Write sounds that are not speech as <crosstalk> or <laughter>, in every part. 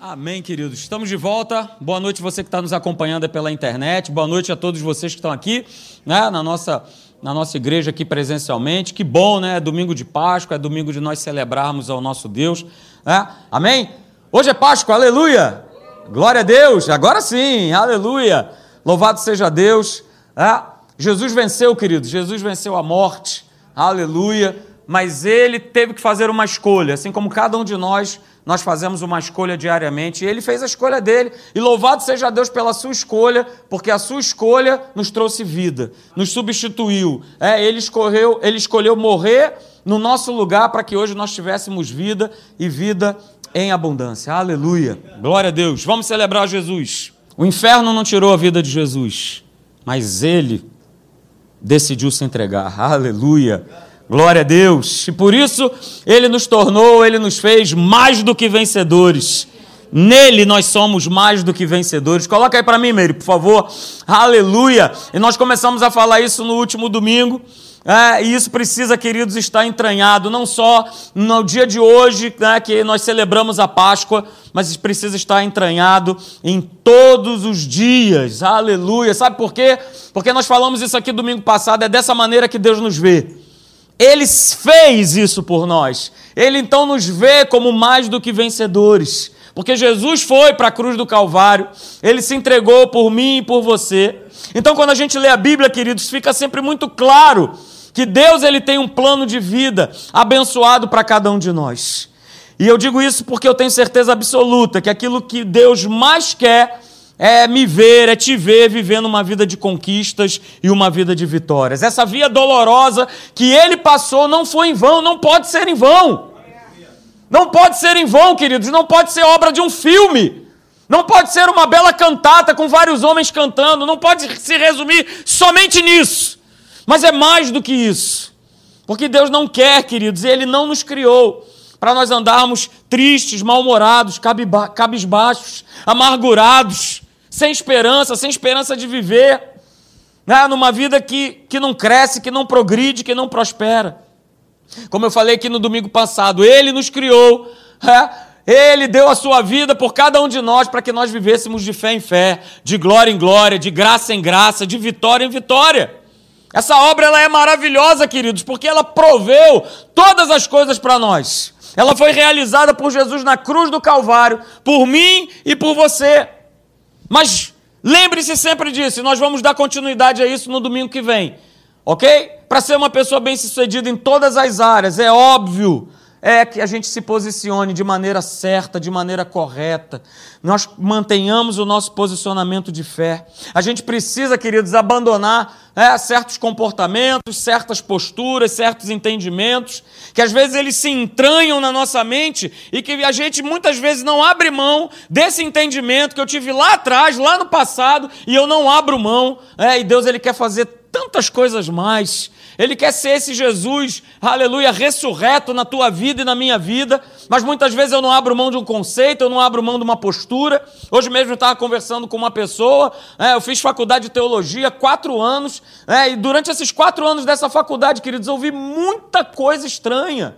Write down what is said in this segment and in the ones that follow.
Amém, queridos. Estamos de volta. Boa noite você que está nos acompanhando pela internet. Boa noite a todos vocês que estão aqui, né, na nossa na nossa igreja aqui presencialmente. Que bom, né? É domingo de Páscoa, é domingo de nós celebrarmos ao nosso Deus. Né? Amém? Hoje é Páscoa, aleluia! Glória a Deus! Agora sim, aleluia! Louvado seja Deus! É? Jesus venceu, queridos, Jesus venceu a morte, aleluia! Mas ele teve que fazer uma escolha, assim como cada um de nós nós fazemos uma escolha diariamente, e ele fez a escolha dele, e louvado seja Deus pela sua escolha, porque a sua escolha nos trouxe vida, nos substituiu. É, ele escolheu, ele escolheu morrer no nosso lugar para que hoje nós tivéssemos vida e vida em abundância. Aleluia. Glória a Deus. Vamos celebrar Jesus. O inferno não tirou a vida de Jesus, mas ele decidiu se entregar. Aleluia. Glória a Deus. E por isso ele nos tornou, ele nos fez mais do que vencedores. Nele nós somos mais do que vencedores. Coloca aí para mim, Meire, por favor. Aleluia. E nós começamos a falar isso no último domingo. É, e isso precisa, queridos, estar entranhado, não só no dia de hoje, né, que nós celebramos a Páscoa, mas precisa estar entranhado em todos os dias. Aleluia. Sabe por quê? Porque nós falamos isso aqui domingo passado, é dessa maneira que Deus nos vê. Ele fez isso por nós. Ele então nos vê como mais do que vencedores. Porque Jesus foi para a cruz do Calvário, ele se entregou por mim e por você. Então, quando a gente lê a Bíblia, queridos, fica sempre muito claro que Deus ele tem um plano de vida abençoado para cada um de nós. E eu digo isso porque eu tenho certeza absoluta que aquilo que Deus mais quer é me ver, é te ver vivendo uma vida de conquistas e uma vida de vitórias. Essa via dolorosa que ele passou não foi em vão, não pode ser em vão. Não pode ser em vão, queridos, não pode ser obra de um filme. Não pode ser uma bela cantata com vários homens cantando, não pode se resumir somente nisso. Mas é mais do que isso. Porque Deus não quer, queridos, e Ele não nos criou para nós andarmos tristes, mal-humorados, cabisbaixos, amargurados sem esperança, sem esperança de viver, né? numa vida que, que não cresce, que não progride, que não prospera. Como eu falei aqui no domingo passado, Ele nos criou, é? Ele deu a sua vida por cada um de nós para que nós vivêssemos de fé em fé, de glória em glória, de graça em graça, de vitória em vitória. Essa obra ela é maravilhosa, queridos, porque ela proveu todas as coisas para nós. Ela foi realizada por Jesus na cruz do Calvário, por mim e por você. Mas lembre-se sempre disso, e nós vamos dar continuidade a isso no domingo que vem, ok? Para ser uma pessoa bem-sucedida em todas as áreas, é óbvio é que a gente se posicione de maneira certa, de maneira correta. Nós mantenhamos o nosso posicionamento de fé. A gente precisa, queridos, abandonar é, certos comportamentos, certas posturas, certos entendimentos, que às vezes eles se entranham na nossa mente e que a gente muitas vezes não abre mão desse entendimento que eu tive lá atrás, lá no passado, e eu não abro mão. É, e Deus ele quer fazer tantas coisas mais. Ele quer ser esse Jesus, aleluia, ressurreto na tua vida e na minha vida, mas muitas vezes eu não abro mão de um conceito, eu não abro mão de uma postura. Hoje mesmo eu estava conversando com uma pessoa, é, eu fiz faculdade de teologia quatro anos, é, e durante esses quatro anos dessa faculdade, queridos, eu ouvi muita coisa estranha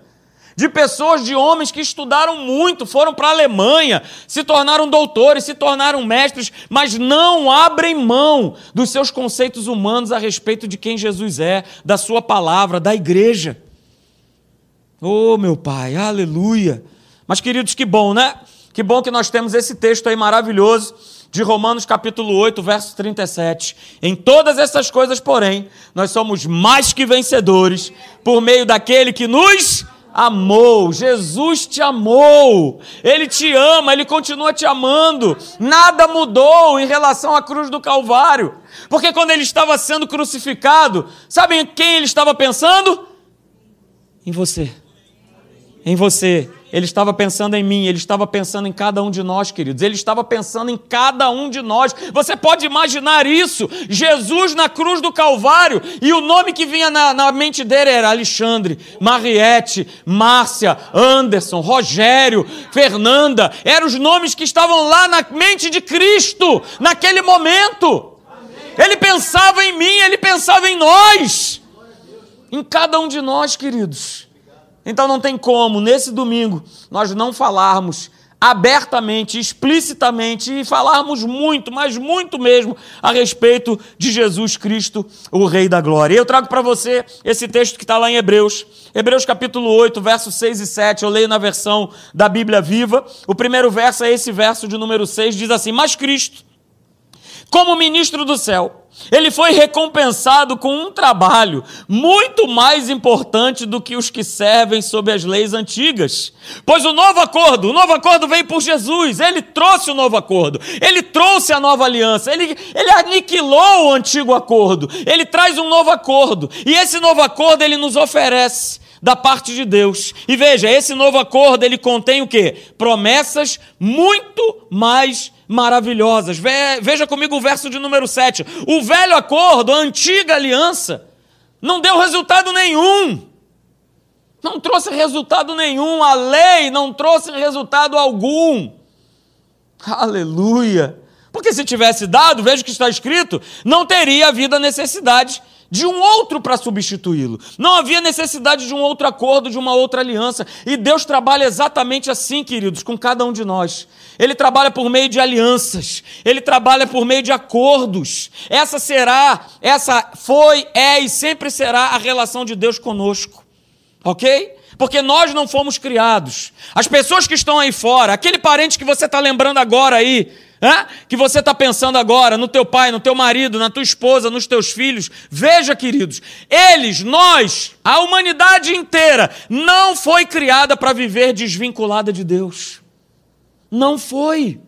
de pessoas, de homens que estudaram muito, foram para a Alemanha, se tornaram doutores, se tornaram mestres, mas não abrem mão dos seus conceitos humanos a respeito de quem Jesus é, da sua palavra, da igreja. Oh, meu Pai, aleluia. Mas, queridos, que bom, né? Que bom que nós temos esse texto aí maravilhoso de Romanos capítulo 8, verso 37. Em todas essas coisas, porém, nós somos mais que vencedores por meio daquele que nos amou, Jesus te amou, Ele te ama, Ele continua te amando, nada mudou em relação à cruz do Calvário, porque quando Ele estava sendo crucificado, sabem quem Ele estava pensando? Em você, em você, ele estava pensando em mim, ele estava pensando em cada um de nós, queridos. Ele estava pensando em cada um de nós. Você pode imaginar isso? Jesus na cruz do Calvário, e o nome que vinha na, na mente dele era Alexandre, Mariette, Márcia, Anderson, Rogério, Fernanda. Eram os nomes que estavam lá na mente de Cristo, naquele momento. Ele pensava em mim, ele pensava em nós, em cada um de nós, queridos. Então não tem como, nesse domingo, nós não falarmos abertamente, explicitamente e falarmos muito, mas muito mesmo, a respeito de Jesus Cristo, o Rei da Glória. Eu trago para você esse texto que está lá em Hebreus, Hebreus capítulo 8, versos 6 e 7. Eu leio na versão da Bíblia Viva. O primeiro verso é esse verso de número 6, diz assim: Mas Cristo, como ministro do céu, ele foi recompensado com um trabalho muito mais importante do que os que servem sob as leis antigas. Pois o novo acordo, o novo acordo veio por Jesus, ele trouxe o novo acordo, ele trouxe a nova aliança, ele, ele aniquilou o antigo acordo, ele traz um novo acordo, e esse novo acordo ele nos oferece da parte de Deus. E veja, esse novo acordo ele contém o que? Promessas muito mais maravilhosas. Veja comigo o verso de número 7. O velho acordo, a antiga aliança, não deu resultado nenhum. Não trouxe resultado nenhum. A lei não trouxe resultado algum. Aleluia. Porque se tivesse dado, veja o que está escrito, não teria havido a necessidade de um outro para substituí-lo. Não havia necessidade de um outro acordo, de uma outra aliança. E Deus trabalha exatamente assim, queridos, com cada um de nós. Ele trabalha por meio de alianças, ele trabalha por meio de acordos. Essa será, essa foi, é e sempre será a relação de Deus conosco. Ok? Porque nós não fomos criados. As pessoas que estão aí fora, aquele parente que você está lembrando agora aí, que você está pensando agora no teu pai, no teu marido, na tua esposa, nos teus filhos. Veja, queridos, eles, nós, a humanidade inteira, não foi criada para viver desvinculada de Deus. Não foi.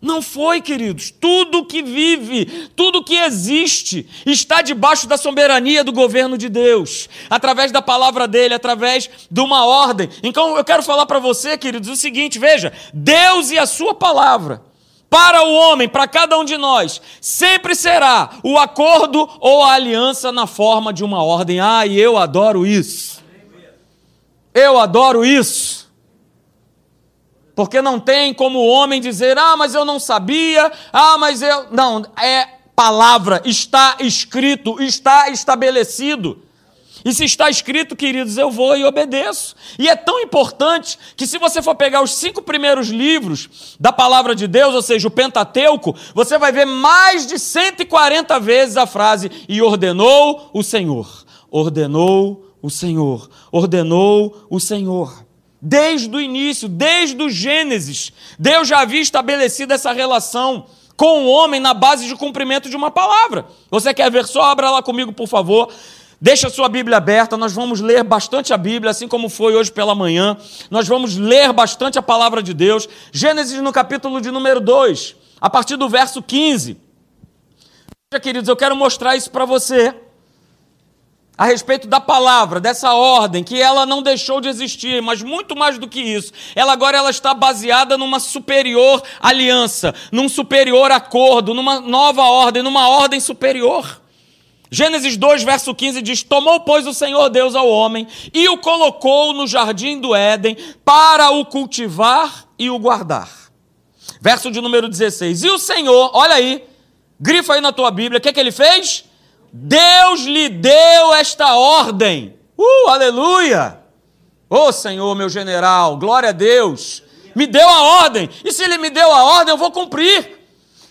Não foi, queridos. Tudo que vive, tudo que existe, está debaixo da soberania do governo de Deus, através da palavra dele, através de uma ordem. Então eu quero falar para você, queridos, o seguinte: veja, Deus e a sua palavra para o homem, para cada um de nós, sempre será o acordo ou a aliança na forma de uma ordem. Ah, e eu adoro isso. Eu adoro isso. Porque não tem como o homem dizer, ah, mas eu não sabia, ah, mas eu. Não, é palavra, está escrito, está estabelecido. E se está escrito, queridos, eu vou e obedeço. E é tão importante que, se você for pegar os cinco primeiros livros da palavra de Deus, ou seja, o Pentateuco, você vai ver mais de 140 vezes a frase: E ordenou o Senhor. Ordenou o Senhor. Ordenou o Senhor. Desde o início, desde o Gênesis, Deus já havia estabelecido essa relação com o homem na base de cumprimento de uma palavra. Você quer ver só? Abra lá comigo, por favor. Deixa a sua Bíblia aberta, nós vamos ler bastante a Bíblia, assim como foi hoje pela manhã. Nós vamos ler bastante a palavra de Deus. Gênesis no capítulo de número 2, a partir do verso 15. Veja, queridos, eu quero mostrar isso para você. A respeito da palavra, dessa ordem, que ela não deixou de existir, mas muito mais do que isso. Ela agora ela está baseada numa superior aliança, num superior acordo, numa nova ordem, numa ordem superior. Gênesis 2, verso 15 diz: Tomou, pois, o Senhor Deus ao homem e o colocou no jardim do Éden para o cultivar e o guardar. Verso de número 16: E o Senhor, olha aí, grifa aí na tua Bíblia, o que, é que ele fez? Deus lhe deu esta ordem. Uh, aleluia! Ô oh, Senhor, meu general, glória a Deus, me deu a ordem, e se ele me deu a ordem, eu vou cumprir.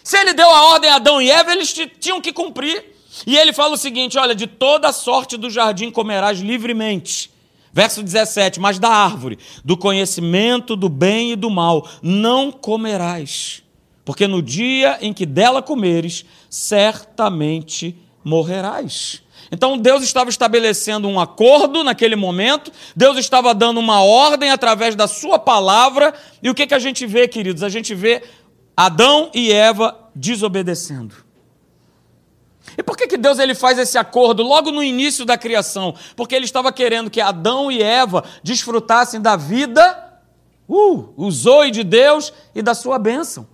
Se ele deu a ordem a Adão e Eva, eles tinham que cumprir. E ele fala o seguinte: olha, de toda sorte do jardim comerás livremente. Verso 17: Mas da árvore, do conhecimento do bem e do mal, não comerás, porque no dia em que dela comeres, certamente morrerás. Então Deus estava estabelecendo um acordo naquele momento, Deus estava dando uma ordem através da sua palavra, e o que, que a gente vê, queridos? A gente vê Adão e Eva desobedecendo. E por que, que Deus ele faz esse acordo logo no início da criação? Porque ele estava querendo que Adão e Eva desfrutassem da vida, uh, zoe de Deus e da sua bênção.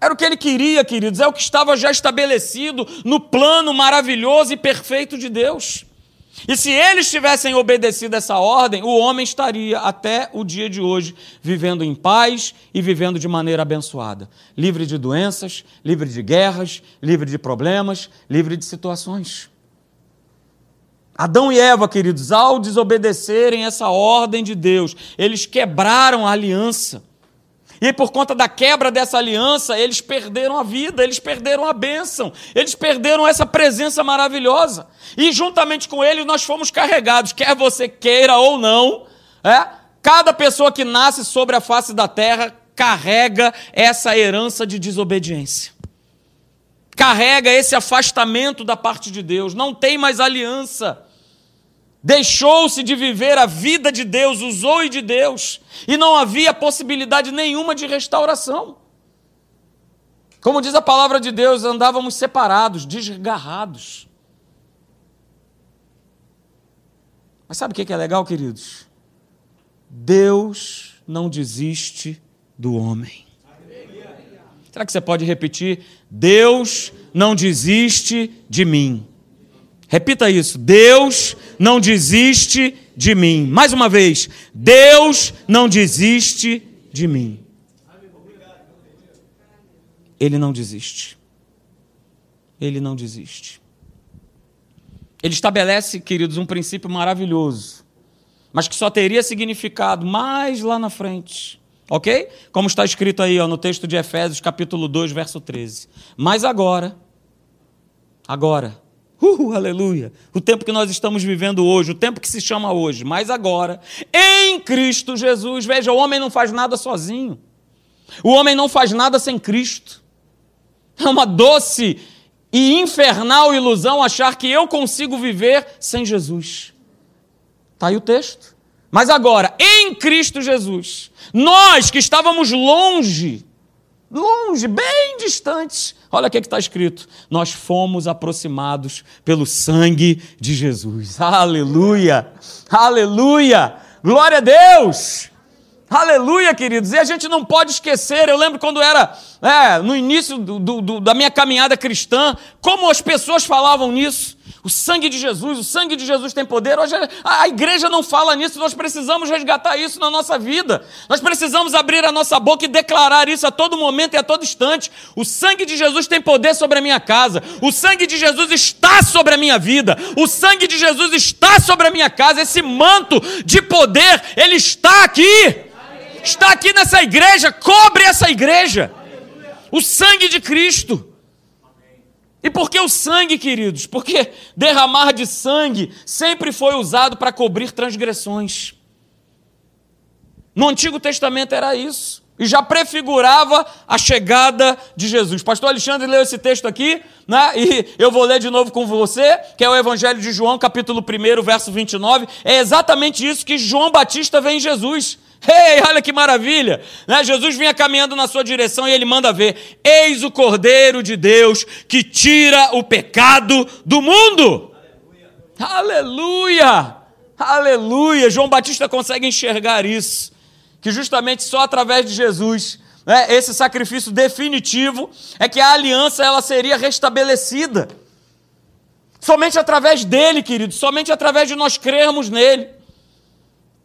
Era o que ele queria, queridos, é o que estava já estabelecido no plano maravilhoso e perfeito de Deus. E se eles tivessem obedecido essa ordem, o homem estaria até o dia de hoje vivendo em paz e vivendo de maneira abençoada, livre de doenças, livre de guerras, livre de problemas, livre de situações. Adão e Eva, queridos, ao desobedecerem essa ordem de Deus, eles quebraram a aliança. E por conta da quebra dessa aliança, eles perderam a vida, eles perderam a bênção, eles perderam essa presença maravilhosa. E juntamente com eles nós fomos carregados, quer você queira ou não, é? cada pessoa que nasce sobre a face da terra carrega essa herança de desobediência. Carrega esse afastamento da parte de Deus, não tem mais aliança. Deixou-se de viver a vida de Deus, usou de Deus, e não havia possibilidade nenhuma de restauração. Como diz a palavra de Deus, andávamos separados, desgarrados. Mas sabe o que é legal, queridos? Deus não desiste do homem. Será que você pode repetir? Deus não desiste de mim. Repita isso. Deus não desiste de mim. Mais uma vez. Deus não desiste de mim. Ele não desiste. Ele não desiste. Ele estabelece, queridos, um princípio maravilhoso, mas que só teria significado mais lá na frente. Ok? Como está escrito aí ó, no texto de Efésios, capítulo 2, verso 13. Mas agora, agora, Uh, aleluia! O tempo que nós estamos vivendo hoje, o tempo que se chama hoje, mas agora, em Cristo Jesus. Veja, o homem não faz nada sozinho. O homem não faz nada sem Cristo. É uma doce e infernal ilusão achar que eu consigo viver sem Jesus. Está aí o texto. Mas agora, em Cristo Jesus, nós que estávamos longe, longe, bem distantes, Olha o que está escrito: nós fomos aproximados pelo sangue de Jesus. Aleluia! Aleluia! Glória a Deus! Aleluia, queridos! E a gente não pode esquecer, eu lembro quando era é, no início do, do, da minha caminhada cristã, como as pessoas falavam nisso. O sangue de Jesus, o sangue de Jesus tem poder. Hoje a, igreja não fala nisso, nós precisamos resgatar isso na nossa vida. Nós precisamos abrir a nossa boca e declarar isso a todo momento e a todo instante. O sangue de Jesus tem poder sobre a minha casa. O sangue de Jesus está sobre a minha vida. O sangue de Jesus está sobre a minha casa. Esse manto de poder, ele está aqui. Está aqui nessa igreja, cobre essa igreja. O sangue de Cristo. E por que o sangue, queridos? Porque derramar de sangue sempre foi usado para cobrir transgressões. No Antigo Testamento era isso. E já prefigurava a chegada de Jesus. Pastor Alexandre leu esse texto aqui, né? e eu vou ler de novo com você, que é o Evangelho de João, capítulo 1, verso 29. É exatamente isso que João Batista vê em Jesus. Ei, olha que maravilha! Né? Jesus vinha caminhando na sua direção e ele manda ver: Eis o Cordeiro de Deus que tira o pecado do mundo. Aleluia! Aleluia! Aleluia! João Batista consegue enxergar isso, que justamente só através de Jesus, né, esse sacrifício definitivo, é que a aliança ela seria restabelecida. Somente através dele, querido, somente através de nós crermos nele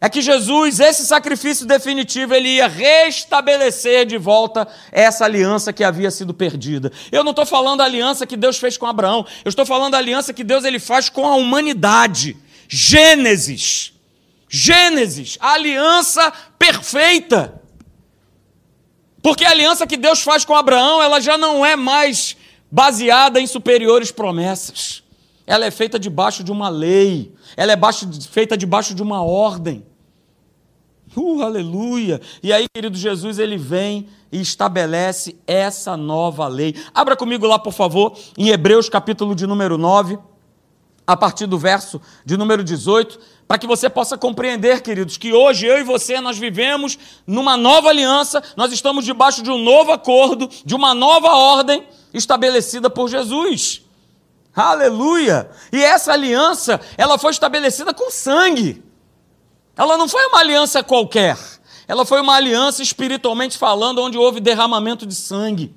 é que Jesus, esse sacrifício definitivo, ele ia restabelecer de volta essa aliança que havia sido perdida. Eu não estou falando da aliança que Deus fez com Abraão, eu estou falando da aliança que Deus ele faz com a humanidade. Gênesis. Gênesis, a aliança perfeita. Porque a aliança que Deus faz com Abraão, ela já não é mais baseada em superiores promessas. Ela é feita debaixo de uma lei, ela é baixo, feita debaixo de uma ordem. Uh, aleluia! E aí, querido Jesus, ele vem e estabelece essa nova lei. Abra comigo lá, por favor, em Hebreus capítulo de número 9, a partir do verso de número 18, para que você possa compreender, queridos, que hoje eu e você nós vivemos numa nova aliança, nós estamos debaixo de um novo acordo, de uma nova ordem estabelecida por Jesus. Aleluia! E essa aliança, ela foi estabelecida com sangue. Ela não foi uma aliança qualquer. Ela foi uma aliança espiritualmente falando, onde houve derramamento de sangue.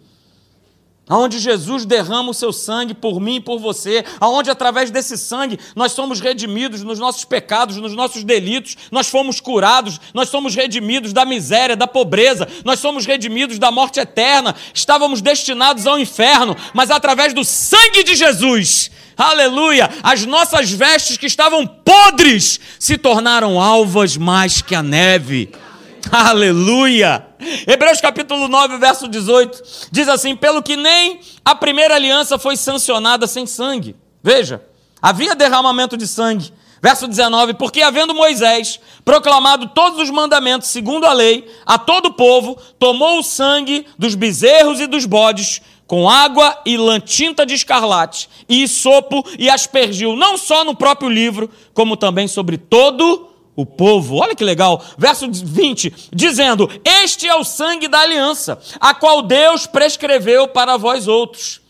Aonde Jesus derrama o seu sangue por mim e por você, aonde através desse sangue nós somos redimidos nos nossos pecados, nos nossos delitos, nós fomos curados, nós somos redimidos da miséria, da pobreza, nós somos redimidos da morte eterna, estávamos destinados ao inferno, mas através do sangue de Jesus, aleluia, as nossas vestes que estavam podres se tornaram alvas mais que a neve. <laughs> Aleluia! Hebreus capítulo 9, verso 18, diz assim: Pelo que nem a primeira aliança foi sancionada sem sangue. Veja, havia derramamento de sangue. Verso 19: Porque havendo Moisés proclamado todos os mandamentos segundo a lei, a todo o povo, tomou o sangue dos bezerros e dos bodes, com água e lã tinta de escarlate, e sopo, e aspergiu não só no próprio livro, como também sobre todo o povo. Olha que legal. Verso 20, dizendo: Este é o sangue da aliança, a qual Deus prescreveu para vós outros.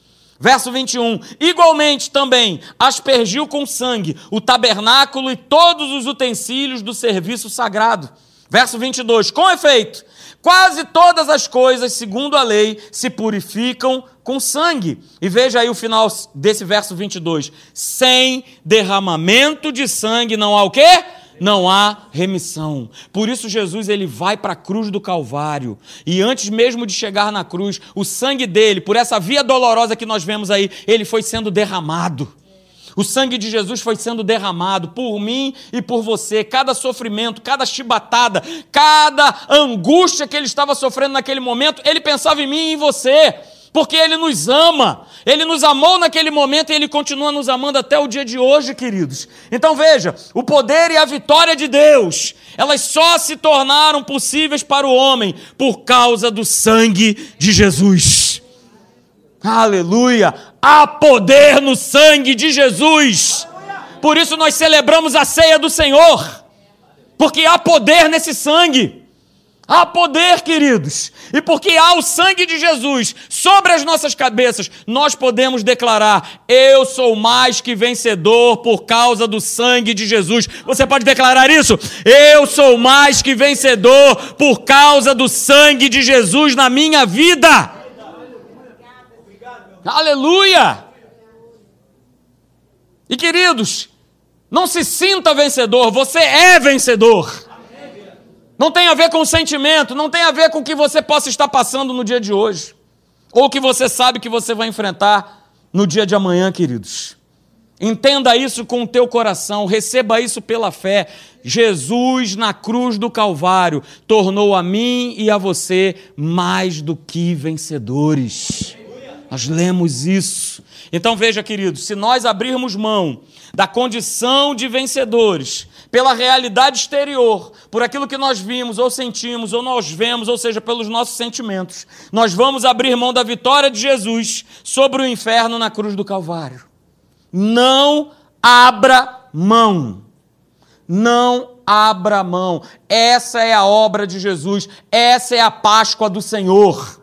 Verso 21, igualmente também aspergiu com sangue o tabernáculo e todos os utensílios do serviço sagrado. Verso 22, com efeito, quase todas as coisas, segundo a lei, se purificam com sangue. E veja aí o final desse verso 22, sem derramamento de sangue não há o quê? Não há remissão. Por isso Jesus ele vai para a cruz do Calvário e antes mesmo de chegar na cruz, o sangue dele, por essa via dolorosa que nós vemos aí, ele foi sendo derramado. O sangue de Jesus foi sendo derramado por mim e por você. Cada sofrimento, cada chibatada, cada angústia que ele estava sofrendo naquele momento, ele pensava em mim e em você porque Ele nos ama. Ele nos amou naquele momento e Ele continua nos amando até o dia de hoje, queridos. Então veja: o poder e a vitória de Deus, elas só se tornaram possíveis para o homem por causa do sangue de Jesus. Aleluia! Há poder no sangue de Jesus. Por isso nós celebramos a ceia do Senhor, porque há poder nesse sangue. Há poder, queridos. E porque há o sangue de Jesus sobre as nossas cabeças, nós podemos declarar: Eu sou mais que vencedor por causa do sangue de Jesus. Você pode declarar isso? Eu sou mais que vencedor por causa do sangue de Jesus na minha vida. Aleluia! E queridos, não se sinta vencedor, você é vencedor. Não tem a ver com o sentimento, não tem a ver com o que você possa estar passando no dia de hoje, ou o que você sabe que você vai enfrentar no dia de amanhã, queridos. Entenda isso com o teu coração, receba isso pela fé. Jesus na cruz do Calvário tornou a mim e a você mais do que vencedores. Nós lemos isso. Então veja, queridos, se nós abrirmos mão da condição de vencedores, pela realidade exterior, por aquilo que nós vimos ou sentimos ou nós vemos, ou seja, pelos nossos sentimentos, nós vamos abrir mão da vitória de Jesus sobre o inferno na cruz do Calvário. Não abra mão. Não abra mão. Essa é a obra de Jesus, essa é a Páscoa do Senhor.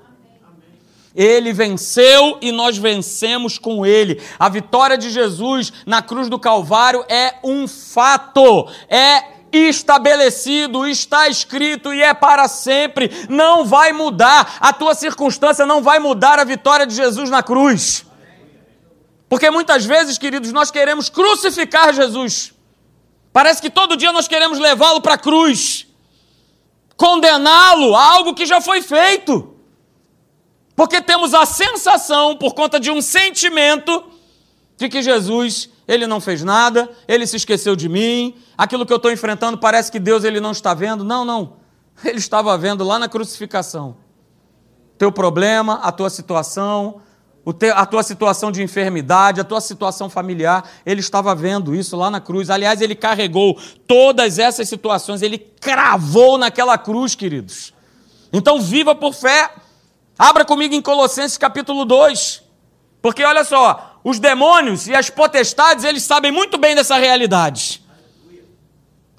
Ele venceu e nós vencemos com ele. A vitória de Jesus na cruz do Calvário é um fato, é estabelecido, está escrito e é para sempre. Não vai mudar. A tua circunstância não vai mudar a vitória de Jesus na cruz. Porque muitas vezes, queridos, nós queremos crucificar Jesus. Parece que todo dia nós queremos levá-lo para a cruz, condená-lo a algo que já foi feito. Porque temos a sensação, por conta de um sentimento, de que Jesus, ele não fez nada, ele se esqueceu de mim, aquilo que eu estou enfrentando parece que Deus ele não está vendo. Não, não. Ele estava vendo lá na crucificação. Teu problema, a tua situação, a tua situação de enfermidade, a tua situação familiar, ele estava vendo isso lá na cruz. Aliás, ele carregou todas essas situações, ele cravou naquela cruz, queridos. Então, viva por fé. Abra comigo em Colossenses capítulo 2. Porque olha só, os demônios e as potestades, eles sabem muito bem dessa realidade.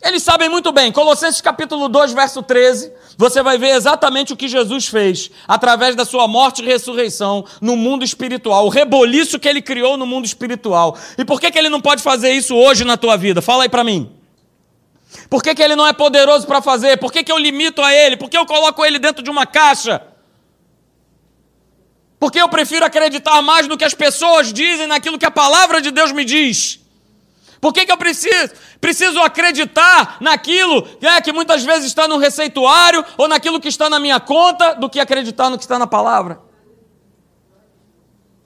Eles sabem muito bem. Colossenses capítulo 2, verso 13, você vai ver exatamente o que Jesus fez através da sua morte e ressurreição no mundo espiritual, o reboliço que ele criou no mundo espiritual. E por que, que ele não pode fazer isso hoje na tua vida? Fala aí para mim. Por que, que ele não é poderoso para fazer? Por que, que eu limito a ele? Por que eu coloco ele dentro de uma caixa? Porque eu prefiro acreditar mais no que as pessoas dizem, naquilo que a palavra de Deus me diz. Por que, que eu preciso, preciso acreditar naquilo é, que muitas vezes está no receituário ou naquilo que está na minha conta do que acreditar no que está na palavra?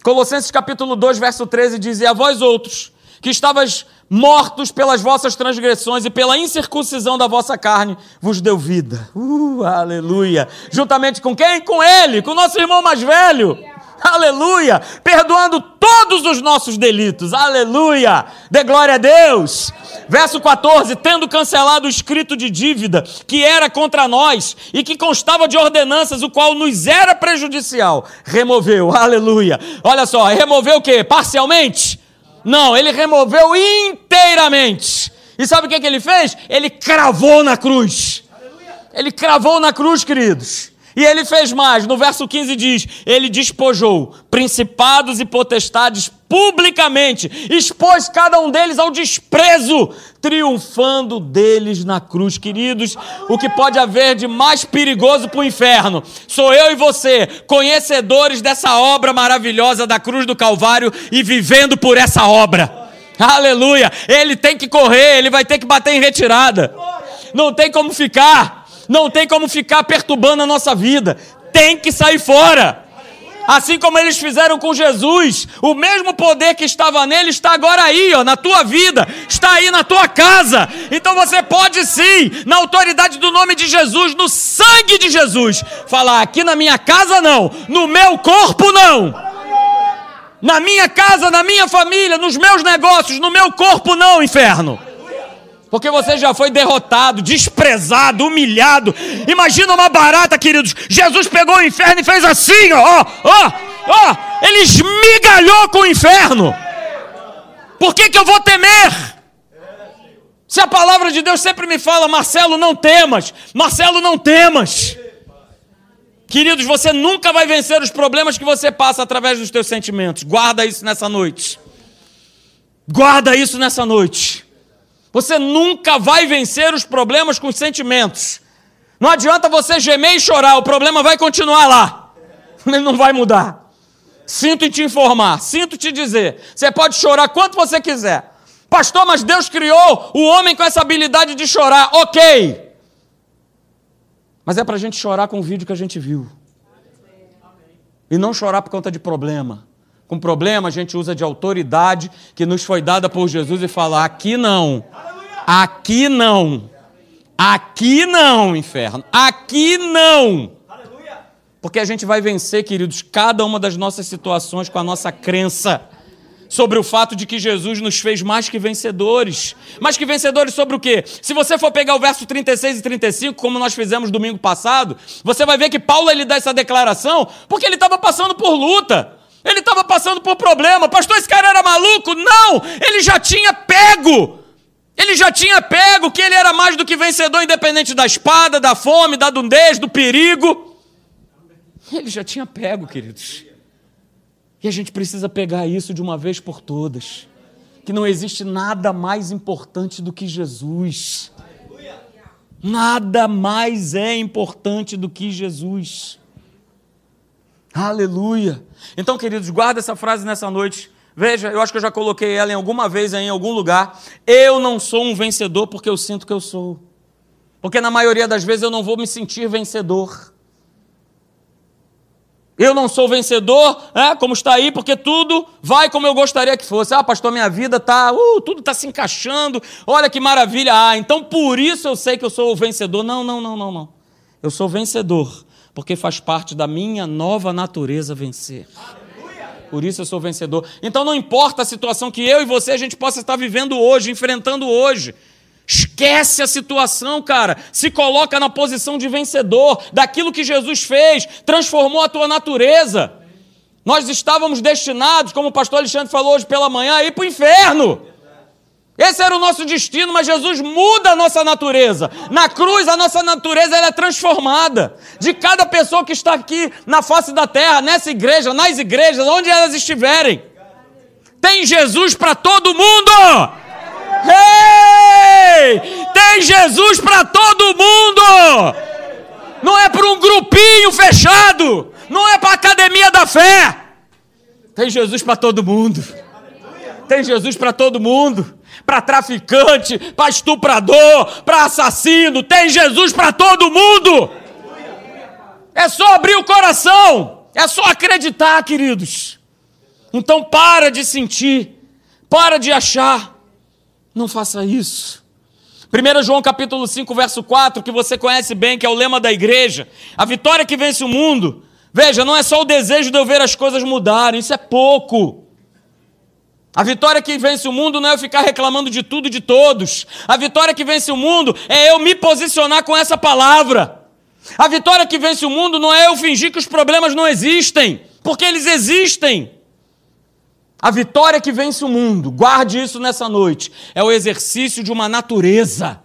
Colossenses capítulo 2, verso 13 diz: E a vós outros, que estavas mortos pelas vossas transgressões e pela incircuncisão da vossa carne, vos deu vida. Uh, aleluia! Juntamente com quem? Com Ele, com o nosso irmão mais velho. Aleluia! Perdoando todos os nossos delitos. Aleluia! Dê glória a Deus. Verso 14: Tendo cancelado o escrito de dívida que era contra nós e que constava de ordenanças, o qual nos era prejudicial, removeu. Aleluia! Olha só, removeu o quê? Parcialmente? Não, ele removeu inteiramente. E sabe o que, que ele fez? Ele cravou na cruz. Ele cravou na cruz, queridos. E ele fez mais, no verso 15 diz: Ele despojou principados e potestades publicamente, expôs cada um deles ao desprezo, triunfando deles na cruz. Queridos, o que pode haver de mais perigoso para o inferno sou eu e você, conhecedores dessa obra maravilhosa da cruz do Calvário e vivendo por essa obra. Aleluia! Ele tem que correr, ele vai ter que bater em retirada. Não tem como ficar. Não tem como ficar perturbando a nossa vida. Tem que sair fora. Assim como eles fizeram com Jesus, o mesmo poder que estava nele está agora aí, ó, na tua vida, está aí na tua casa. Então você pode sim, na autoridade do nome de Jesus, no sangue de Jesus, falar: aqui na minha casa não, no meu corpo não. Na minha casa, na minha família, nos meus negócios, no meu corpo não, inferno. Porque você já foi derrotado, desprezado, humilhado. Imagina uma barata, queridos. Jesus pegou o inferno e fez assim, ó, ó, ó. Ele esmigalhou com o inferno. Por que, que eu vou temer? Se a palavra de Deus sempre me fala, Marcelo, não temas. Marcelo, não temas. Queridos, você nunca vai vencer os problemas que você passa através dos teus sentimentos. Guarda isso nessa noite. Guarda isso nessa noite. Você nunca vai vencer os problemas com os sentimentos. Não adianta você gemer e chorar, o problema vai continuar lá. <laughs> Ele não vai mudar. Sinto te informar, sinto te dizer. Você pode chorar quanto você quiser. Pastor, mas Deus criou o homem com essa habilidade de chorar. Ok. Mas é para a gente chorar com o vídeo que a gente viu. E não chorar por conta de problema. Com problema, a gente usa de autoridade que nos foi dada por Jesus e fala: aqui não, aqui não, aqui não, inferno, aqui não. Porque a gente vai vencer, queridos, cada uma das nossas situações com a nossa crença sobre o fato de que Jesus nos fez mais que vencedores. Mais que vencedores sobre o quê? Se você for pegar o verso 36 e 35, como nós fizemos domingo passado, você vai ver que Paulo ele dá essa declaração porque ele estava passando por luta. Ele estava passando por problema. Pastor, esse cara era maluco? Não! Ele já tinha pego. Ele já tinha pego que ele era mais do que vencedor, independente da espada, da fome, da dundez, do perigo. Ele já tinha pego, queridos. E a gente precisa pegar isso de uma vez por todas. Que não existe nada mais importante do que Jesus. Nada mais é importante do que Jesus. Aleluia. Então, queridos, guarda essa frase nessa noite. Veja, eu acho que eu já coloquei ela em alguma vez em algum lugar. Eu não sou um vencedor porque eu sinto que eu sou. Porque na maioria das vezes eu não vou me sentir vencedor. Eu não sou vencedor, é, como está aí, porque tudo vai como eu gostaria que fosse. Ah, pastor, minha vida está, uh, tudo está se encaixando. Olha que maravilha. Ah, então por isso eu sei que eu sou o vencedor. Não, não, não, não, não. Eu sou vencedor porque faz parte da minha nova natureza vencer. Por isso eu sou vencedor. Então não importa a situação que eu e você a gente possa estar vivendo hoje, enfrentando hoje. Esquece a situação, cara. Se coloca na posição de vencedor daquilo que Jesus fez, transformou a tua natureza. Nós estávamos destinados, como o pastor Alexandre falou hoje pela manhã, a ir para o inferno. Esse era o nosso destino, mas Jesus muda a nossa natureza. Na cruz, a nossa natureza é transformada. De cada pessoa que está aqui na face da terra, nessa igreja, nas igrejas, onde elas estiverem. Tem Jesus para todo mundo! Tem Jesus para todo mundo! Não é para um grupinho fechado, não é para academia da fé. Tem Jesus para todo mundo. Tem Jesus para todo mundo. Para traficante, para estuprador, para assassino. Tem Jesus para todo mundo. É só abrir o coração. É só acreditar, queridos. Então para de sentir. Para de achar. Não faça isso. 1 João capítulo 5, verso 4, que você conhece bem, que é o lema da igreja. A vitória que vence o mundo. Veja, não é só o desejo de eu ver as coisas mudarem, isso é pouco. A vitória que vence o mundo não é eu ficar reclamando de tudo e de todos. A vitória que vence o mundo é eu me posicionar com essa palavra. A vitória que vence o mundo não é eu fingir que os problemas não existem, porque eles existem. A vitória que vence o mundo, guarde isso nessa noite, é o exercício de uma natureza,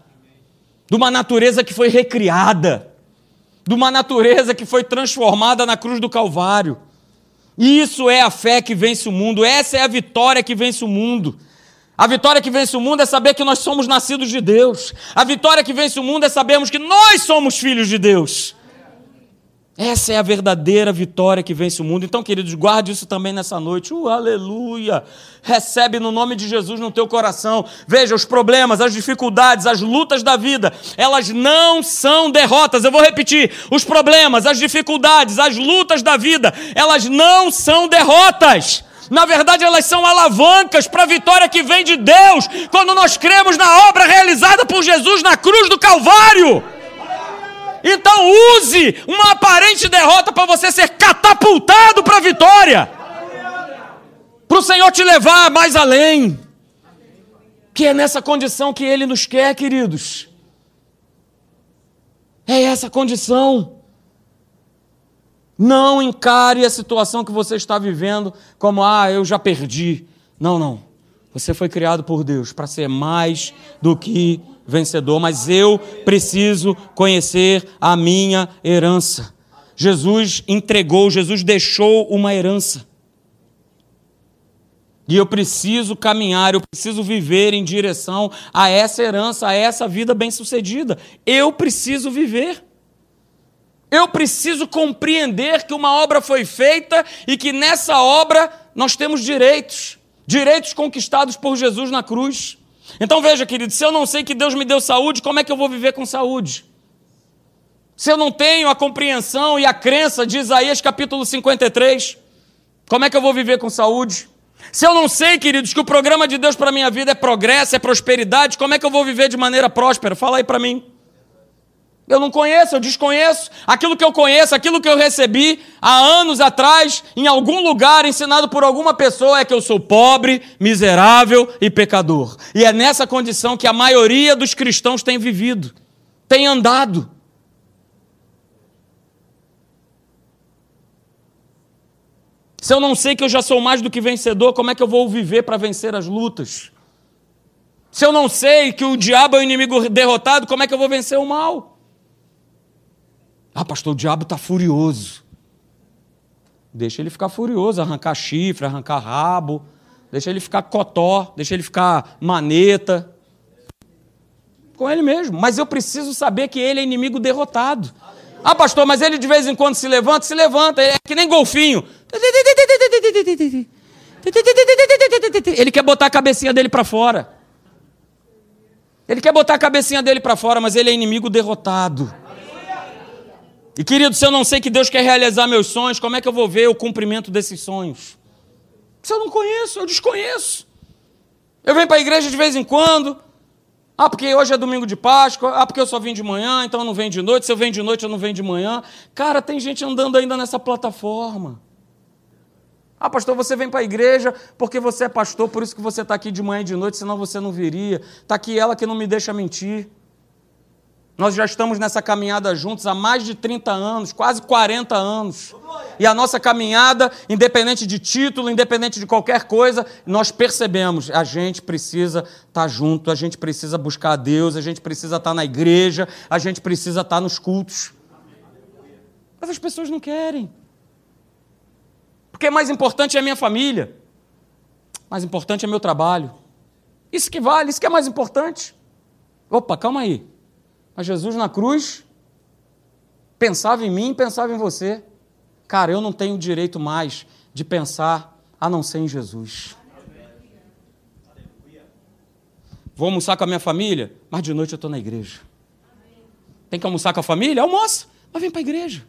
de uma natureza que foi recriada, de uma natureza que foi transformada na cruz do Calvário. Isso é a fé que vence o mundo, essa é a vitória que vence o mundo. A vitória que vence o mundo é saber que nós somos nascidos de Deus. A vitória que vence o mundo é sabermos que nós somos filhos de Deus. Essa é a verdadeira vitória que vence o mundo. Então, queridos, guarde isso também nessa noite. Uh, aleluia! Recebe no nome de Jesus no teu coração. Veja, os problemas, as dificuldades, as lutas da vida, elas não são derrotas. Eu vou repetir: os problemas, as dificuldades, as lutas da vida, elas não são derrotas. Na verdade, elas são alavancas para a vitória que vem de Deus quando nós cremos na obra realizada por Jesus na cruz do Calvário. Então use uma aparente derrota para você ser catapultado para a vitória. Para o Senhor te levar mais além. Que é nessa condição que Ele nos quer, queridos. É essa condição. Não encare a situação que você está vivendo como, ah, eu já perdi. Não, não. Você foi criado por Deus para ser mais do que vencedor, mas eu preciso conhecer a minha herança. Jesus entregou, Jesus deixou uma herança. E eu preciso caminhar, eu preciso viver em direção a essa herança, a essa vida bem-sucedida. Eu preciso viver. Eu preciso compreender que uma obra foi feita e que nessa obra nós temos direitos direitos conquistados por Jesus na cruz. Então veja, querido, se eu não sei que Deus me deu saúde, como é que eu vou viver com saúde? Se eu não tenho a compreensão e a crença de Isaías capítulo 53, como é que eu vou viver com saúde? Se eu não sei, queridos, que o programa de Deus para minha vida é progresso, é prosperidade, como é que eu vou viver de maneira próspera? Fala aí para mim. Eu não conheço, eu desconheço. Aquilo que eu conheço, aquilo que eu recebi há anos atrás, em algum lugar, ensinado por alguma pessoa, é que eu sou pobre, miserável e pecador. E é nessa condição que a maioria dos cristãos tem vivido, tem andado. Se eu não sei que eu já sou mais do que vencedor, como é que eu vou viver para vencer as lutas? Se eu não sei que o diabo é o inimigo derrotado, como é que eu vou vencer o mal? Ah, pastor, o diabo está furioso. Deixa ele ficar furioso, arrancar chifre, arrancar rabo, deixa ele ficar cotó, deixa ele ficar maneta. Com ele mesmo. Mas eu preciso saber que ele é inimigo derrotado. Ah, pastor, mas ele de vez em quando se levanta, se levanta, é que nem golfinho. Ele quer botar a cabecinha dele para fora. Ele quer botar a cabecinha dele para fora, mas ele é inimigo derrotado. E querido, se eu não sei que Deus quer realizar meus sonhos, como é que eu vou ver o cumprimento desses sonhos? Se eu não conheço, eu desconheço. Eu venho para a igreja de vez em quando. Ah, porque hoje é domingo de Páscoa. Ah, porque eu só vim de manhã, então eu não venho de noite. Se eu venho de noite, eu não venho de manhã. Cara, tem gente andando ainda nessa plataforma. Ah, pastor, você vem para a igreja porque você é pastor, por isso que você está aqui de manhã e de noite, senão você não viria. Está aqui ela que não me deixa mentir. Nós já estamos nessa caminhada juntos há mais de 30 anos, quase 40 anos. E a nossa caminhada, independente de título, independente de qualquer coisa, nós percebemos, a gente precisa estar junto, a gente precisa buscar a Deus, a gente precisa estar na igreja, a gente precisa estar nos cultos. Mas as pessoas não querem. Porque mais importante é a minha família. Mais importante é meu trabalho. Isso que vale, isso que é mais importante. Opa, calma aí. Mas Jesus na cruz pensava em mim, pensava em você. Cara, eu não tenho direito mais de pensar a não ser em Jesus. Vou almoçar com a minha família, mas de noite eu estou na igreja. Tem que almoçar com a família? Almoça, mas vem para a igreja.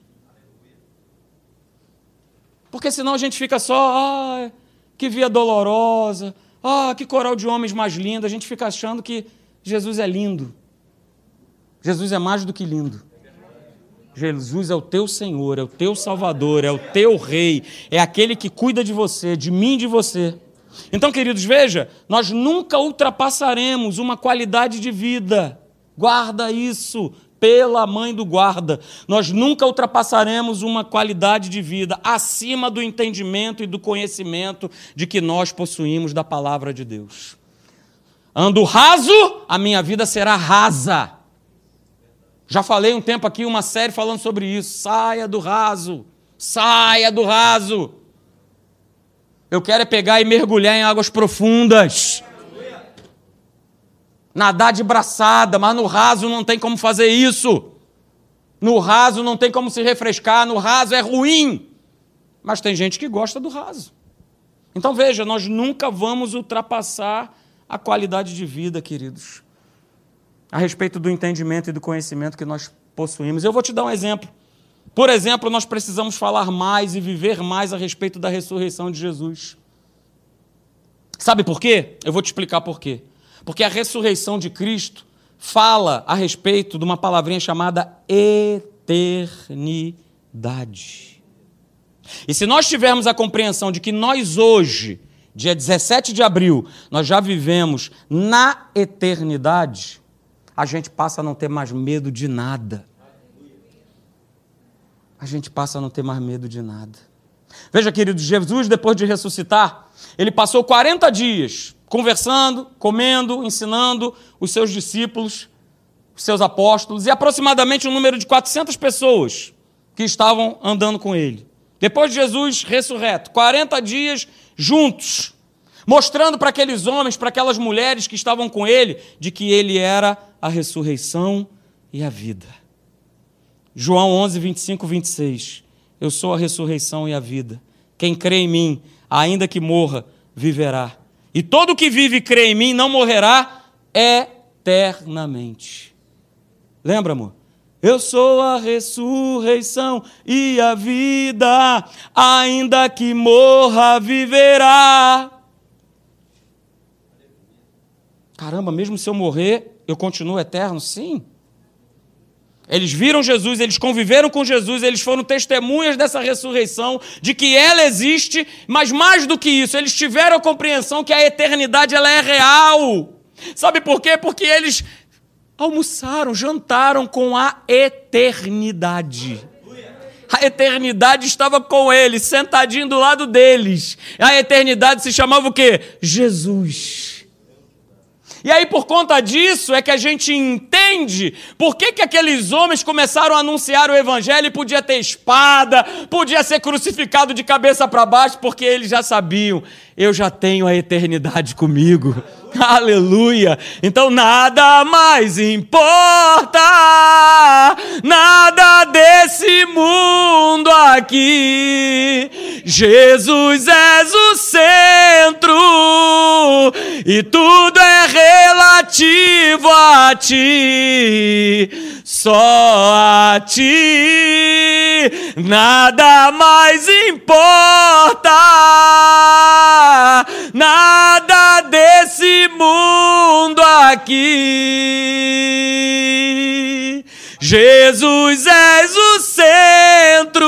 Porque senão a gente fica só, ah, que via dolorosa, ah, que coral de homens mais lindo. A gente fica achando que Jesus é lindo. Jesus é mais do que lindo. Jesus é o teu Senhor, é o teu Salvador, é o teu Rei, é aquele que cuida de você, de mim e de você. Então, queridos, veja, nós nunca ultrapassaremos uma qualidade de vida. Guarda isso, pela mãe do guarda. Nós nunca ultrapassaremos uma qualidade de vida acima do entendimento e do conhecimento de que nós possuímos da palavra de Deus. Ando raso, a minha vida será rasa. Já falei um tempo aqui uma série falando sobre isso. Saia do raso. Saia do raso. Eu quero é pegar e mergulhar em águas profundas. Nadar de braçada, mas no raso não tem como fazer isso. No raso não tem como se refrescar, no raso é ruim. Mas tem gente que gosta do raso. Então veja, nós nunca vamos ultrapassar a qualidade de vida, queridos, a respeito do entendimento e do conhecimento que nós possuímos. Eu vou te dar um exemplo. Por exemplo, nós precisamos falar mais e viver mais a respeito da ressurreição de Jesus. Sabe por quê? Eu vou te explicar por quê. Porque a ressurreição de Cristo fala a respeito de uma palavrinha chamada eternidade. E se nós tivermos a compreensão de que nós hoje, dia 17 de abril, nós já vivemos na eternidade, a gente passa a não ter mais medo de nada a gente passa a não ter mais medo de nada. Veja, queridos, Jesus, depois de ressuscitar, ele passou 40 dias conversando, comendo, ensinando os seus discípulos, os seus apóstolos, e aproximadamente um número de 400 pessoas que estavam andando com ele. Depois de Jesus ressurreto, 40 dias juntos, mostrando para aqueles homens, para aquelas mulheres que estavam com ele, de que ele era a ressurreição e a vida. João 11, 25, 26. Eu sou a ressurreição e a vida. Quem crê em mim, ainda que morra, viverá. E todo que vive e crê em mim não morrerá eternamente. Lembra, amor? Eu sou a ressurreição e a vida, ainda que morra, viverá. Caramba, mesmo se eu morrer, eu continuo eterno? Sim. Eles viram Jesus, eles conviveram com Jesus, eles foram testemunhas dessa ressurreição, de que ela existe, mas mais do que isso, eles tiveram a compreensão que a eternidade ela é real. Sabe por quê? Porque eles almoçaram, jantaram com a eternidade. A eternidade estava com eles, sentadinho do lado deles. A eternidade se chamava o quê? Jesus. E aí, por conta disso, é que a gente entende por que, que aqueles homens começaram a anunciar o evangelho e podia ter espada, podia ser crucificado de cabeça para baixo, porque eles já sabiam, eu já tenho a eternidade comigo. <laughs> Aleluia! Então nada mais importa, nada desse mundo aqui. Jesus és o centro e tudo é relativo a ti, só a ti. Nada mais importa, nada desse mundo aqui. Jesus és o centro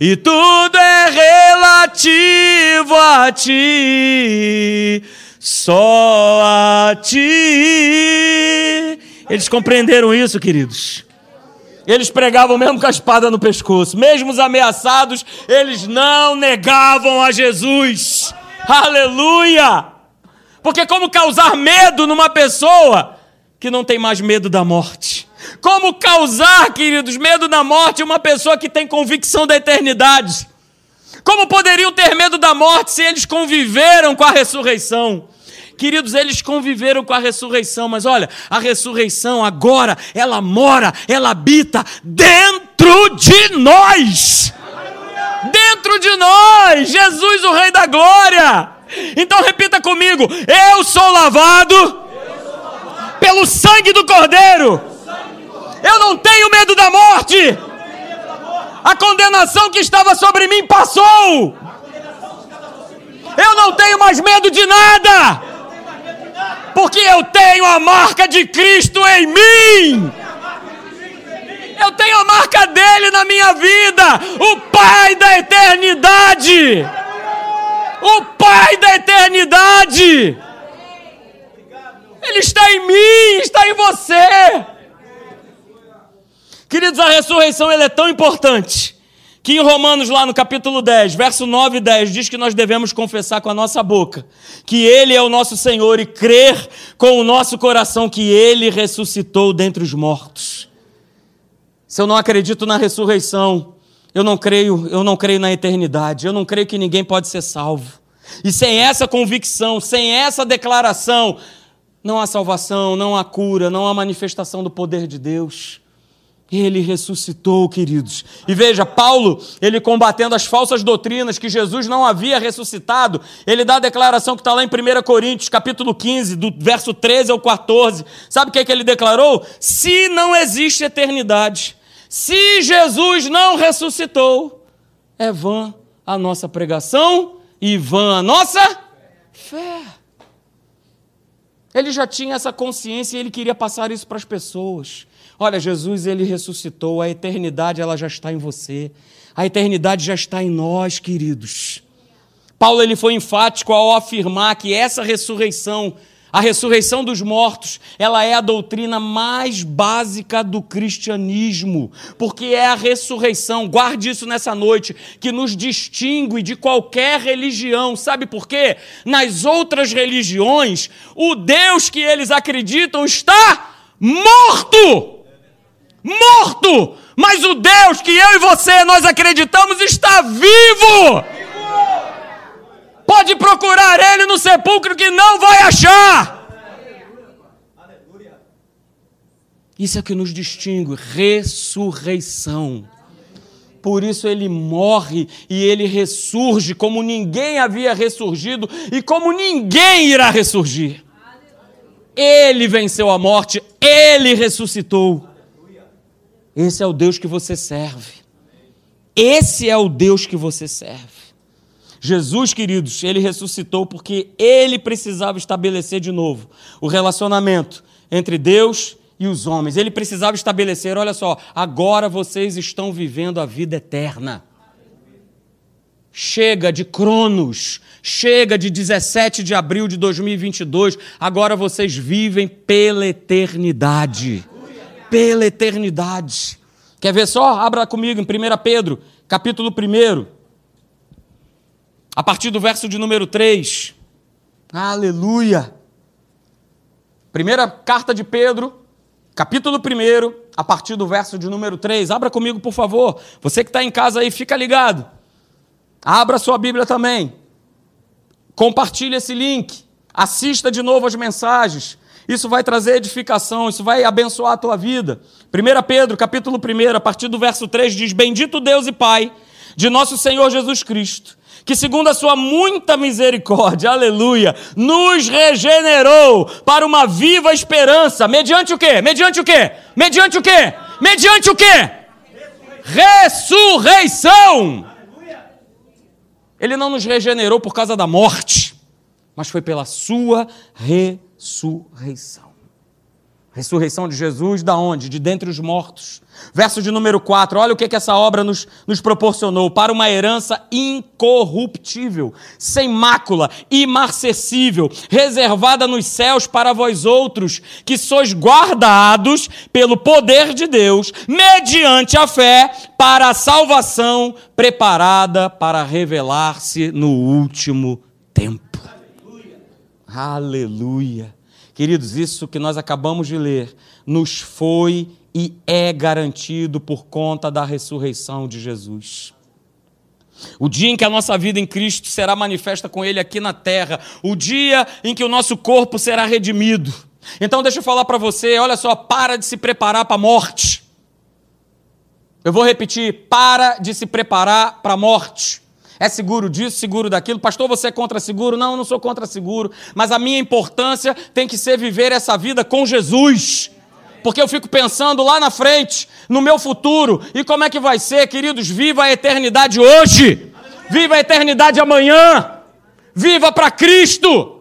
e tudo é relativo a ti, só a ti. Eles compreenderam isso, queridos. Eles pregavam mesmo com a espada no pescoço, mesmo os ameaçados, eles não negavam a Jesus. Aleluia! Porque como causar medo numa pessoa que não tem mais medo da morte? Como causar, queridos, medo da morte uma pessoa que tem convicção da eternidade? Como poderiam ter medo da morte se eles conviveram com a ressurreição? Queridos, eles conviveram com a ressurreição, mas olha, a ressurreição agora, ela mora, ela habita dentro de nós. Dentro de nós, Jesus, o Rei da Glória. Então repita comigo: Eu sou lavado pelo sangue do Cordeiro. Eu não tenho medo da morte. A condenação que estava sobre mim passou. Eu não tenho mais medo de nada. Porque eu tenho a marca de Cristo em mim. Eu tenho a marca dele na minha vida. O Pai da eternidade. O Pai da eternidade. Ele está em mim, está em você. Queridos, a ressurreição é tão importante que em Romanos, lá no capítulo 10, verso 9 e 10, diz que nós devemos confessar com a nossa boca que Ele é o nosso Senhor e crer com o nosso coração que Ele ressuscitou dentre os mortos. Se eu não acredito na ressurreição, eu não creio, eu não creio na eternidade, eu não creio que ninguém pode ser salvo. E sem essa convicção, sem essa declaração, não há salvação, não há cura, não há manifestação do poder de Deus. Ele ressuscitou, queridos. E veja, Paulo, ele combatendo as falsas doutrinas que Jesus não havia ressuscitado, ele dá a declaração que está lá em 1 Coríntios, capítulo 15, do verso 13 ao 14. Sabe o que, é que ele declarou? Se não existe eternidade, se Jesus não ressuscitou, é vã a nossa pregação e vã a nossa fé. Ele já tinha essa consciência e ele queria passar isso para as pessoas. Olha, Jesus, ele ressuscitou, a eternidade ela já está em você. A eternidade já está em nós, queridos. Paulo ele foi enfático ao afirmar que essa ressurreição, a ressurreição dos mortos, ela é a doutrina mais básica do cristianismo, porque é a ressurreição, guarde isso nessa noite, que nos distingue de qualquer religião. Sabe por quê? Nas outras religiões, o Deus que eles acreditam está morto morto, mas o Deus que eu e você nós acreditamos está vivo. Pode procurar ele no sepulcro que não vai achar. Isso é que nos distingue, ressurreição. Por isso ele morre e ele ressurge como ninguém havia ressurgido e como ninguém irá ressurgir. Ele venceu a morte, ele ressuscitou. Esse é o Deus que você serve. Esse é o Deus que você serve. Jesus, queridos, ele ressuscitou porque ele precisava estabelecer de novo o relacionamento entre Deus e os homens. Ele precisava estabelecer, olha só, agora vocês estão vivendo a vida eterna. Chega de Cronos, chega de 17 de abril de 2022, agora vocês vivem pela eternidade pela eternidade. Quer ver só? Abra comigo em 1 Pedro, capítulo 1, a partir do verso de número 3. Aleluia! Primeira carta de Pedro, capítulo 1, a partir do verso de número 3. Abra comigo, por favor. Você que está em casa aí, fica ligado. Abra sua Bíblia também. Compartilhe esse link. Assista de novo as mensagens. Isso vai trazer edificação, isso vai abençoar a tua vida. 1 Pedro, capítulo 1, a partir do verso 3, diz: Bendito Deus e Pai de nosso Senhor Jesus Cristo, que segundo a sua muita misericórdia, aleluia, nos regenerou para uma viva esperança, mediante o quê? Mediante o quê? Mediante o quê? Mediante o quê? Ressurreição! Ele não nos regenerou por causa da morte, mas foi pela sua ressurreição ressurreição. Ressurreição de Jesus, da onde? De dentre os mortos. Verso de número 4, olha o que, que essa obra nos, nos proporcionou: para uma herança incorruptível, sem mácula, imarcessível, reservada nos céus para vós outros, que sois guardados pelo poder de Deus, mediante a fé, para a salvação preparada para revelar-se no último tempo. Aleluia. Queridos, isso que nós acabamos de ler nos foi e é garantido por conta da ressurreição de Jesus. O dia em que a nossa vida em Cristo será manifesta com Ele aqui na terra. O dia em que o nosso corpo será redimido. Então, deixa eu falar para você: olha só, para de se preparar para a morte. Eu vou repetir: para de se preparar para a morte. É seguro disso, seguro daquilo. Pastor, você é contra seguro? Não, eu não sou contra seguro. Mas a minha importância tem que ser viver essa vida com Jesus. Porque eu fico pensando lá na frente, no meu futuro. E como é que vai ser, queridos? Viva a eternidade hoje. Viva a eternidade amanhã. Viva para Cristo.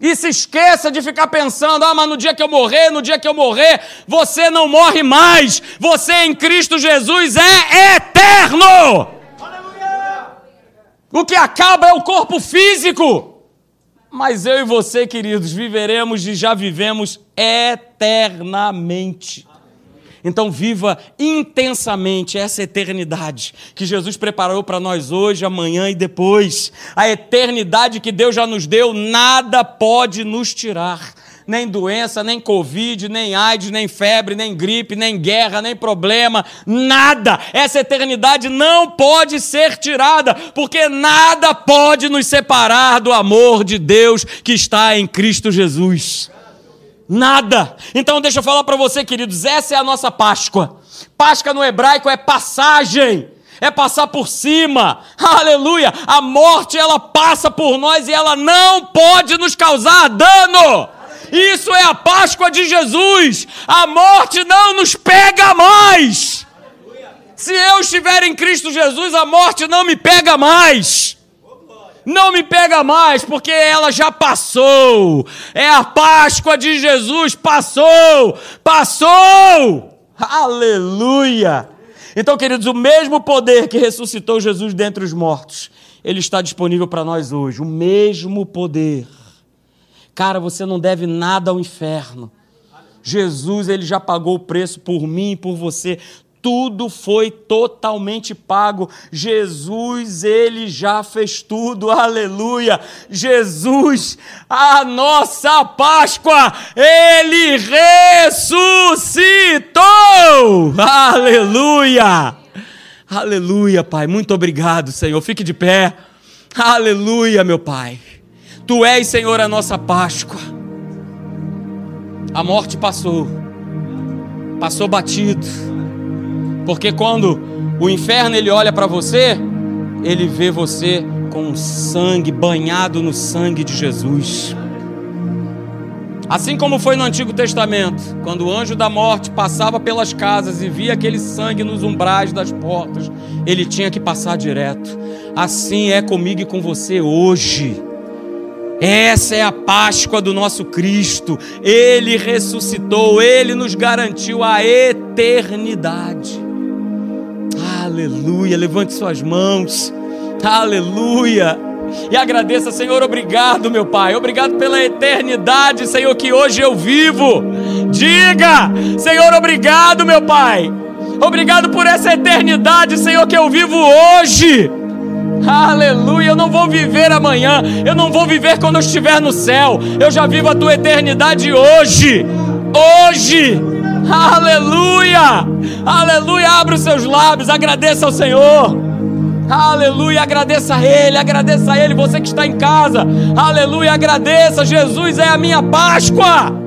E se esqueça de ficar pensando, ah, mas no dia que eu morrer, no dia que eu morrer, você não morre mais. Você em Cristo Jesus é eterno. O que acaba é o corpo físico. Mas eu e você, queridos, viveremos e já vivemos eternamente. Então, viva intensamente essa eternidade que Jesus preparou para nós hoje, amanhã e depois. A eternidade que Deus já nos deu, nada pode nos tirar nem doença, nem Covid, nem AIDS, nem febre, nem gripe, nem guerra, nem problema, nada. Essa eternidade não pode ser tirada, porque nada pode nos separar do amor de Deus que está em Cristo Jesus. Nada. Então deixa eu falar para você, queridos, essa é a nossa Páscoa. Páscoa no hebraico é passagem é passar por cima. Aleluia! A morte ela passa por nós e ela não pode nos causar dano. Isso é a Páscoa de Jesus. A morte não nos pega mais. Se eu estiver em Cristo Jesus, a morte não me pega mais. Não me pega mais, porque ela já passou. É a Páscoa de Jesus, passou, passou. Aleluia. Então, queridos, o mesmo poder que ressuscitou Jesus dentre os mortos, ele está disponível para nós hoje. O mesmo poder. Cara, você não deve nada ao inferno. Jesus, ele já pagou o preço por mim e por você. Tudo foi totalmente pago. Jesus, ele já fez tudo. Aleluia. Jesus, a nossa Páscoa, ele ressuscitou. Aleluia. Aleluia, Pai. Muito obrigado, Senhor. Fique de pé. Aleluia, meu Pai. Tu és, Senhor, a nossa Páscoa. A morte passou, passou batido, porque quando o inferno ele olha para você, ele vê você com sangue banhado no sangue de Jesus. Assim como foi no Antigo Testamento, quando o anjo da morte passava pelas casas e via aquele sangue nos umbrais das portas, ele tinha que passar direto. Assim é comigo e com você hoje. Essa é a Páscoa do nosso Cristo. Ele ressuscitou, ele nos garantiu a eternidade. Aleluia. Levante suas mãos. Aleluia. E agradeça, Senhor, obrigado, meu Pai. Obrigado pela eternidade, Senhor, que hoje eu vivo. Diga, Senhor, obrigado, meu Pai. Obrigado por essa eternidade, Senhor, que eu vivo hoje. Aleluia, eu não vou viver amanhã, eu não vou viver quando eu estiver no céu, eu já vivo a tua eternidade hoje. Hoje, aleluia, aleluia. Abra os seus lábios, agradeça ao Senhor. Aleluia, agradeça a Ele, agradeça a Ele, você que está em casa, aleluia, agradeça. Jesus é a minha Páscoa.